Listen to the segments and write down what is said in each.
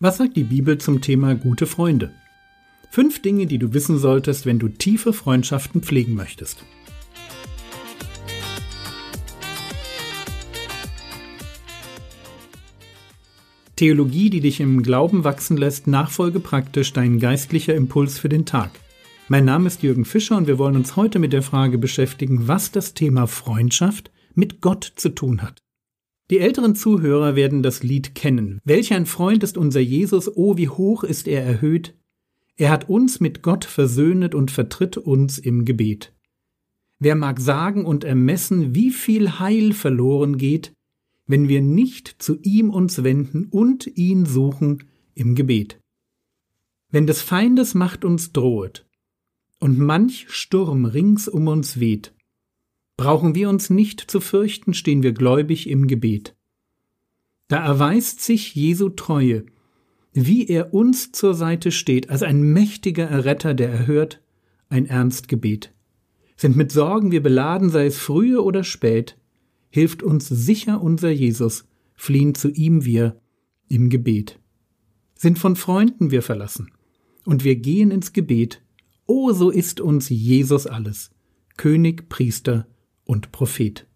Was sagt die Bibel zum Thema gute Freunde? Fünf Dinge, die du wissen solltest, wenn du tiefe Freundschaften pflegen möchtest. Theologie, die dich im Glauben wachsen lässt, nachfolge praktisch dein geistlicher Impuls für den Tag. Mein Name ist Jürgen Fischer und wir wollen uns heute mit der Frage beschäftigen, was das Thema Freundschaft mit Gott zu tun hat. Die älteren Zuhörer werden das Lied kennen. Welch ein Freund ist unser Jesus, oh wie hoch ist er erhöht. Er hat uns mit Gott versöhnet und vertritt uns im Gebet. Wer mag sagen und ermessen, wie viel Heil verloren geht, wenn wir nicht zu ihm uns wenden und ihn suchen im Gebet. Wenn des Feindes Macht uns drohet und manch Sturm rings um uns weht, brauchen wir uns nicht zu fürchten, stehen wir gläubig im Gebet. Da erweist sich Jesu Treue, wie er uns zur Seite steht, als ein mächtiger Erretter, der erhört ein ernst Gebet. Sind mit Sorgen wir beladen, sei es frühe oder spät, hilft uns sicher unser Jesus, fliehen zu ihm wir im Gebet. Sind von Freunden wir verlassen, und wir gehen ins Gebet, o so ist uns Jesus alles, König, Priester und Prophet.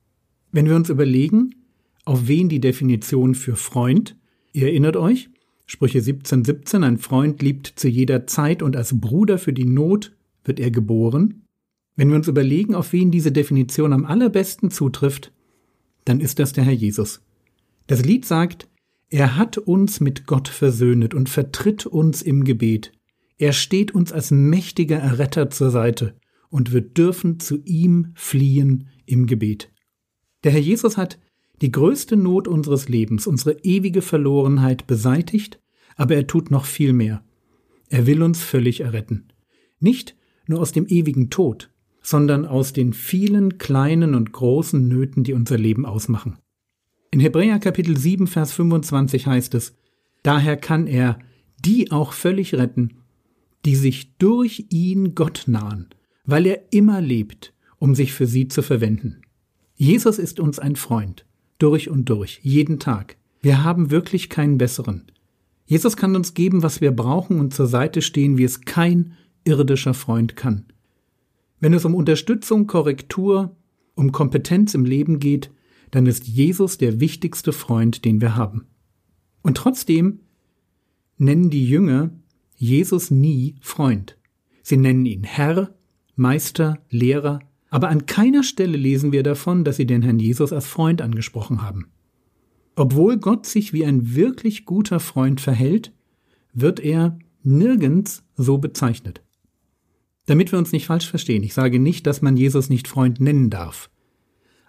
Wenn wir uns überlegen, auf wen die Definition für Freund, ihr erinnert euch, Sprüche 17, 17, ein Freund liebt zu jeder Zeit und als Bruder für die Not wird er geboren. Wenn wir uns überlegen, auf wen diese Definition am allerbesten zutrifft, dann ist das der Herr Jesus. Das Lied sagt, er hat uns mit Gott versöhnet und vertritt uns im Gebet. Er steht uns als mächtiger Erretter zur Seite und wir dürfen zu ihm fliehen im Gebet. Der Herr Jesus hat die größte Not unseres Lebens, unsere ewige Verlorenheit beseitigt, aber er tut noch viel mehr. Er will uns völlig erretten. Nicht nur aus dem ewigen Tod, sondern aus den vielen kleinen und großen Nöten, die unser Leben ausmachen. In Hebräer Kapitel 7, Vers 25 heißt es, Daher kann er die auch völlig retten, die sich durch ihn Gott nahen, weil er immer lebt, um sich für sie zu verwenden. Jesus ist uns ein Freund, durch und durch, jeden Tag. Wir haben wirklich keinen besseren. Jesus kann uns geben, was wir brauchen und zur Seite stehen, wie es kein irdischer Freund kann. Wenn es um Unterstützung, Korrektur, um Kompetenz im Leben geht, dann ist Jesus der wichtigste Freund, den wir haben. Und trotzdem nennen die Jünger Jesus nie Freund. Sie nennen ihn Herr, Meister, Lehrer, aber an keiner Stelle lesen wir davon, dass sie den Herrn Jesus als Freund angesprochen haben. Obwohl Gott sich wie ein wirklich guter Freund verhält, wird er nirgends so bezeichnet. Damit wir uns nicht falsch verstehen, ich sage nicht, dass man Jesus nicht Freund nennen darf.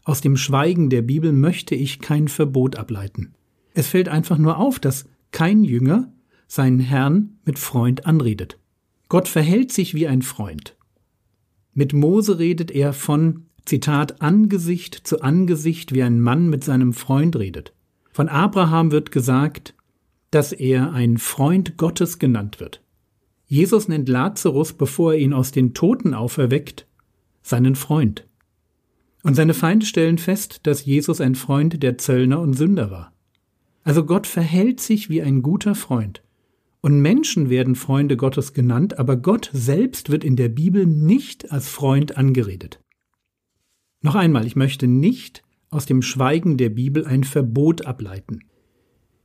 Aus dem Schweigen der Bibel möchte ich kein Verbot ableiten. Es fällt einfach nur auf, dass kein Jünger seinen Herrn mit Freund anredet. Gott verhält sich wie ein Freund. Mit Mose redet er von, Zitat, Angesicht zu Angesicht, wie ein Mann mit seinem Freund redet. Von Abraham wird gesagt, dass er ein Freund Gottes genannt wird. Jesus nennt Lazarus, bevor er ihn aus den Toten auferweckt, seinen Freund. Und seine Feinde stellen fest, dass Jesus ein Freund der Zöllner und Sünder war. Also Gott verhält sich wie ein guter Freund. Und Menschen werden Freunde Gottes genannt, aber Gott selbst wird in der Bibel nicht als Freund angeredet. Noch einmal, ich möchte nicht aus dem Schweigen der Bibel ein Verbot ableiten.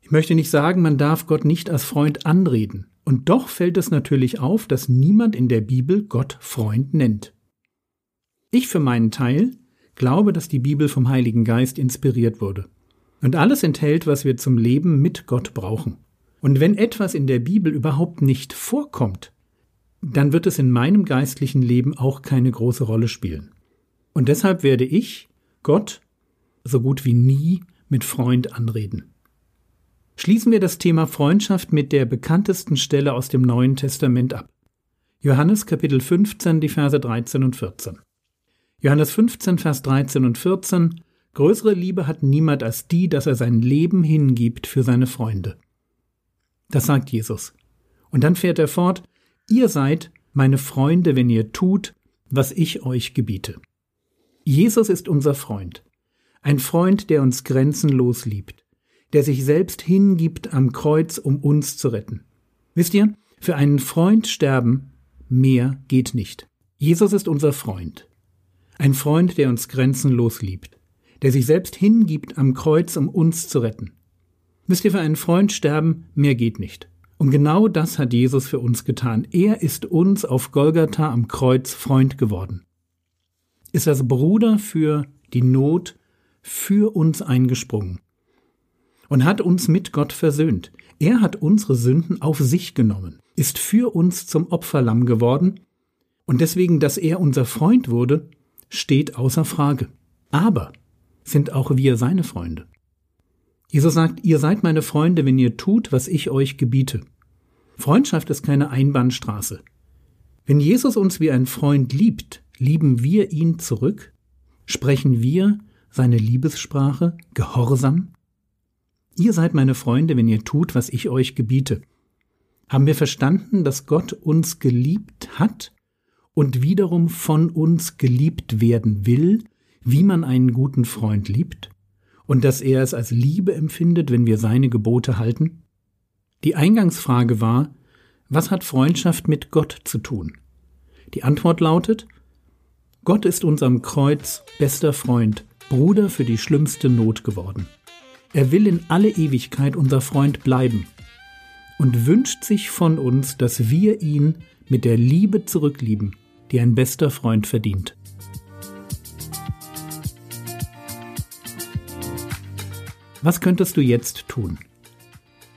Ich möchte nicht sagen, man darf Gott nicht als Freund anreden. Und doch fällt es natürlich auf, dass niemand in der Bibel Gott Freund nennt. Ich für meinen Teil glaube, dass die Bibel vom Heiligen Geist inspiriert wurde und alles enthält, was wir zum Leben mit Gott brauchen. Und wenn etwas in der Bibel überhaupt nicht vorkommt, dann wird es in meinem geistlichen Leben auch keine große Rolle spielen. Und deshalb werde ich Gott so gut wie nie mit Freund anreden. Schließen wir das Thema Freundschaft mit der bekanntesten Stelle aus dem Neuen Testament ab. Johannes Kapitel 15, die Verse 13 und 14. Johannes 15, Vers 13 und 14 Größere Liebe hat niemand als die, dass er sein Leben hingibt für seine Freunde. Das sagt Jesus. Und dann fährt er fort, ihr seid meine Freunde, wenn ihr tut, was ich euch gebiete. Jesus ist unser Freund. Ein Freund, der uns grenzenlos liebt der sich selbst hingibt am Kreuz, um uns zu retten. Wisst ihr, für einen Freund sterben, mehr geht nicht. Jesus ist unser Freund. Ein Freund, der uns grenzenlos liebt, der sich selbst hingibt am Kreuz, um uns zu retten. Wisst ihr, für einen Freund sterben, mehr geht nicht. Und genau das hat Jesus für uns getan. Er ist uns auf Golgatha am Kreuz Freund geworden. Ist als Bruder für die Not für uns eingesprungen und hat uns mit Gott versöhnt. Er hat unsere Sünden auf sich genommen, ist für uns zum Opferlamm geworden, und deswegen, dass er unser Freund wurde, steht außer Frage. Aber sind auch wir seine Freunde. Jesus sagt, ihr seid meine Freunde, wenn ihr tut, was ich euch gebiete. Freundschaft ist keine Einbahnstraße. Wenn Jesus uns wie ein Freund liebt, lieben wir ihn zurück? Sprechen wir seine Liebessprache gehorsam? Ihr seid meine Freunde, wenn ihr tut, was ich euch gebiete. Haben wir verstanden, dass Gott uns geliebt hat und wiederum von uns geliebt werden will, wie man einen guten Freund liebt? Und dass er es als Liebe empfindet, wenn wir seine Gebote halten? Die Eingangsfrage war, was hat Freundschaft mit Gott zu tun? Die Antwort lautet, Gott ist unserem Kreuz bester Freund, Bruder für die schlimmste Not geworden. Er will in alle Ewigkeit unser Freund bleiben und wünscht sich von uns, dass wir ihn mit der Liebe zurücklieben, die ein bester Freund verdient. Was könntest du jetzt tun?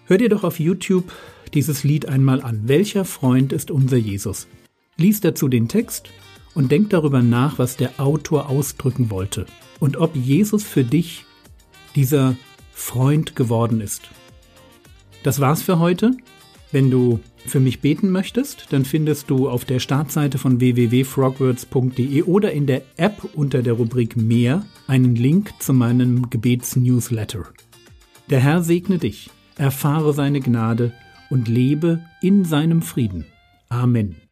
Hör dir doch auf YouTube dieses Lied einmal an. Welcher Freund ist unser Jesus? Lies dazu den Text und denk darüber nach, was der Autor ausdrücken wollte und ob Jesus für dich dieser Freund geworden ist. Das war's für heute. Wenn du für mich beten möchtest, dann findest du auf der Startseite von www.frogwords.de oder in der App unter der Rubrik Mehr einen Link zu meinem Gebetsnewsletter. Der Herr segne dich erfahre seine Gnade und lebe in seinem Frieden. Amen.